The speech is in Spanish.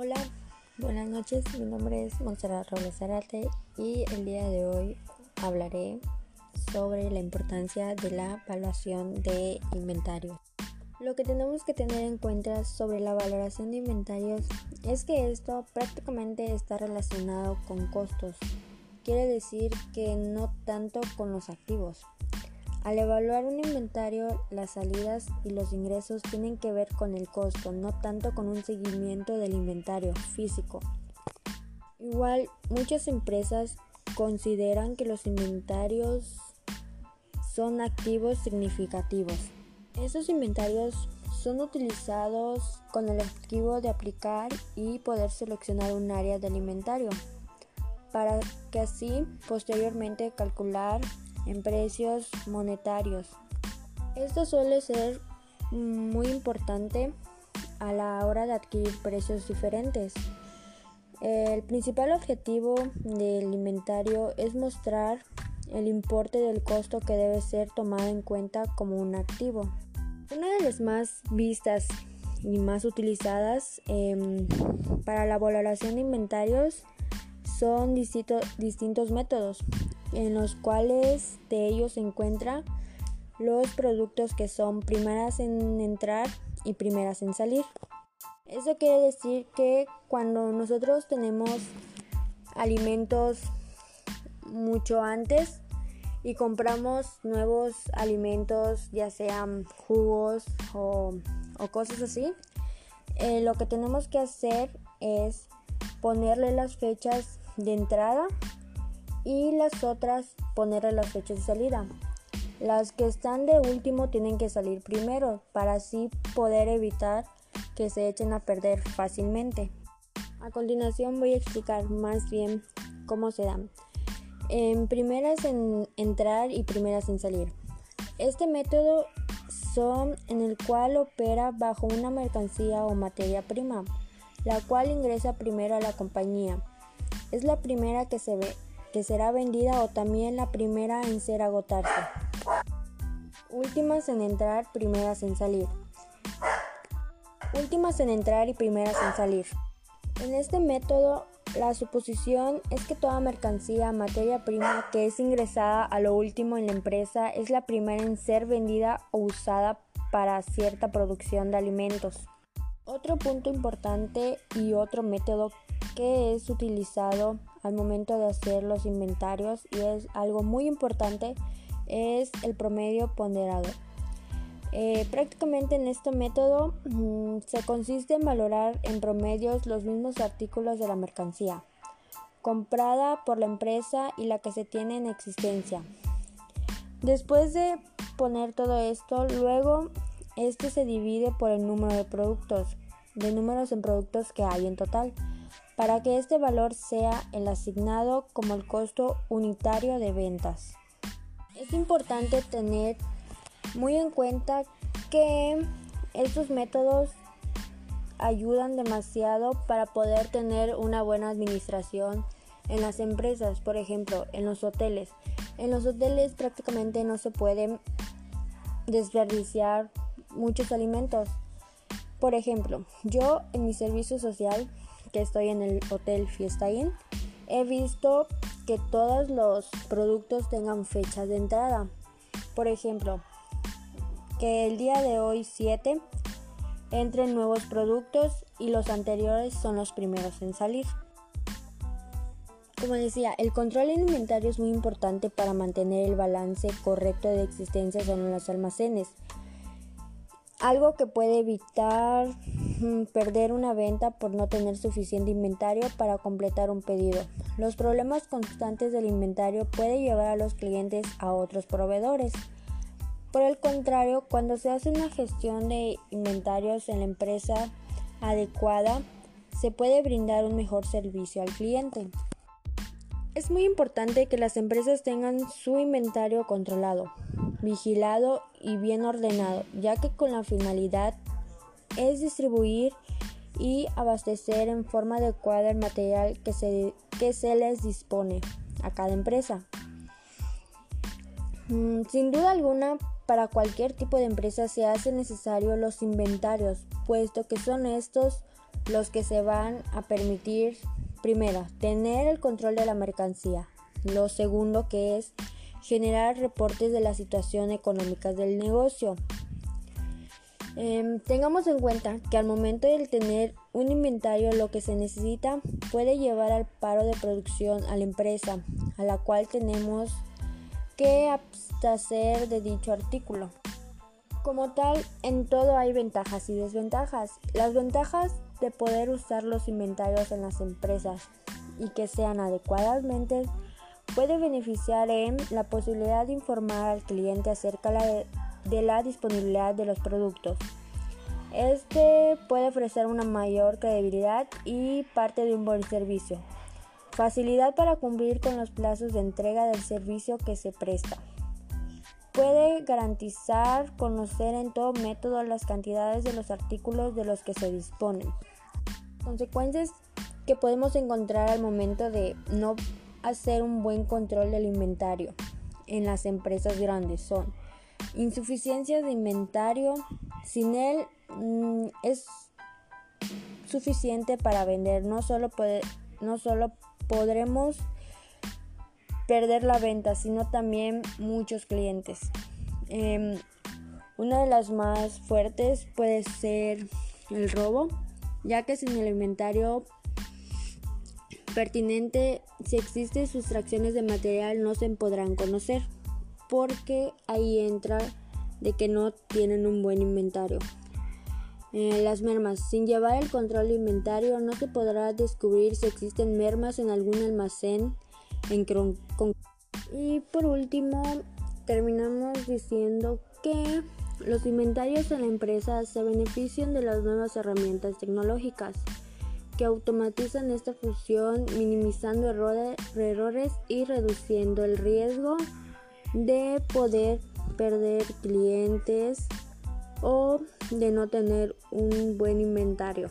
Hola, buenas noches. Mi nombre es Montserrat Robles Zarate y el día de hoy hablaré sobre la importancia de la evaluación de inventarios. Lo que tenemos que tener en cuenta sobre la valoración de inventarios es que esto prácticamente está relacionado con costos. Quiere decir que no tanto con los activos. Al evaluar un inventario, las salidas y los ingresos tienen que ver con el costo, no tanto con un seguimiento del inventario físico. Igual, muchas empresas consideran que los inventarios son activos significativos. Esos inventarios son utilizados con el objetivo de aplicar y poder seleccionar un área del inventario para que así posteriormente calcular en precios monetarios. Esto suele ser muy importante a la hora de adquirir precios diferentes. El principal objetivo del inventario es mostrar el importe del costo que debe ser tomado en cuenta como un activo. Una de las más vistas y más utilizadas em, para la valoración de inventarios son distintos métodos en los cuales de ellos se encuentran los productos que son primeras en entrar y primeras en salir. Eso quiere decir que cuando nosotros tenemos alimentos mucho antes y compramos nuevos alimentos, ya sean jugos o, cosas así, eh, lo que tenemos que hacer es ponerle las fechas de entrada y las otras ponerle las fechas de salida. Las que están de último tienen que salir primero para así poder evitar que se echen a perder fácilmente. A continuación voy a explicar más bien cómo se dan. En primeras en entrar y primeras en salir. Este método son en el cual opera bajo una mercancía o materia prima, la cual ingresa primero a la compañía. Es la primera que se ve será vendida o también la primera en ser agotarse. Últimas en entrar, primeras en salir. Últimas en entrar y primeras en salir. En este método, la suposición es que toda mercancía, materia prima que es ingresada a lo último en la empresa es la primera en ser vendida o usada para cierta producción de alimentos. Otro punto importante y otro método que es utilizado al momento de hacer los inventarios y es algo muy importante es el promedio ponderado. Eh, prácticamente en este método mm, se consiste en valorar en promedios los mismos artículos de la mercancía comprada por la empresa y la que se tiene en existencia. Después de poner todo esto, luego este se divide por el número de productos, de números en productos que hay en total para que este valor sea el asignado como el costo unitario de ventas. Es importante tener muy en cuenta que estos métodos ayudan demasiado para poder tener una buena administración en las empresas, por ejemplo, en los hoteles. En los hoteles prácticamente no se pueden desperdiciar muchos alimentos. Por ejemplo, yo en mi servicio social que estoy en el Hotel Fiesta Inn, he visto que todos los productos tengan fecha de entrada. Por ejemplo, que el día de hoy 7 entren nuevos productos y los anteriores son los primeros en salir. Como decía, el control en inventario es muy importante para mantener el balance correcto de existencias en los almacenes. Algo que puede evitar perder una venta por no tener suficiente inventario para completar un pedido. Los problemas constantes del inventario pueden llevar a los clientes a otros proveedores. Por el contrario, cuando se hace una gestión de inventarios en la empresa adecuada, se puede brindar un mejor servicio al cliente. Es muy importante que las empresas tengan su inventario controlado, vigilado y bien ordenado, ya que con la finalidad es distribuir y abastecer en forma adecuada el material que se, que se les dispone a cada empresa. Mm, sin duda alguna, para cualquier tipo de empresa se hace necesario los inventarios, puesto que son estos los que se van a permitir, primero, tener el control de la mercancía. Lo segundo que es generar reportes de la situación económica del negocio. Em, tengamos en cuenta que al momento de tener un inventario lo que se necesita puede llevar al paro de producción a la empresa a la cual tenemos que abstecer de dicho artículo. Como tal, en todo hay ventajas y desventajas. Las ventajas de poder usar los inventarios en las empresas y que sean adecuadamente puede beneficiar en la posibilidad de informar al cliente acerca de la disponibilidad de los productos. Este puede ofrecer una mayor credibilidad y parte de un buen servicio. Facilidad para cumplir con los plazos de entrega del servicio que se presta. Puede garantizar conocer en todo método las cantidades de los artículos de los que se disponen. Consecuencias que podemos encontrar al momento de no hacer un buen control del inventario en las empresas grandes son insuficiencia de inventario, sin él mm, es suficiente para vender, no solo, puede, no solo podremos perder la venta, sino también muchos clientes. Em, una de las más fuertes puede ser el robo, ya que sin el inventario pertinente, si existen sustracciones de material no se podrán conocer, porque ahí entra de que no tienen un buen inventario. Eh, las mermas. Sin llevar el control de inventario no se podrá descubrir si existen mermas en algún almacén en Y por último, terminamos diciendo que los inventarios en la empresa se benefician de las nuevas herramientas tecnológicas que automatizan esta función minimizando errores y reduciendo el riesgo de poder perder clientes o de no tener un buen inventario.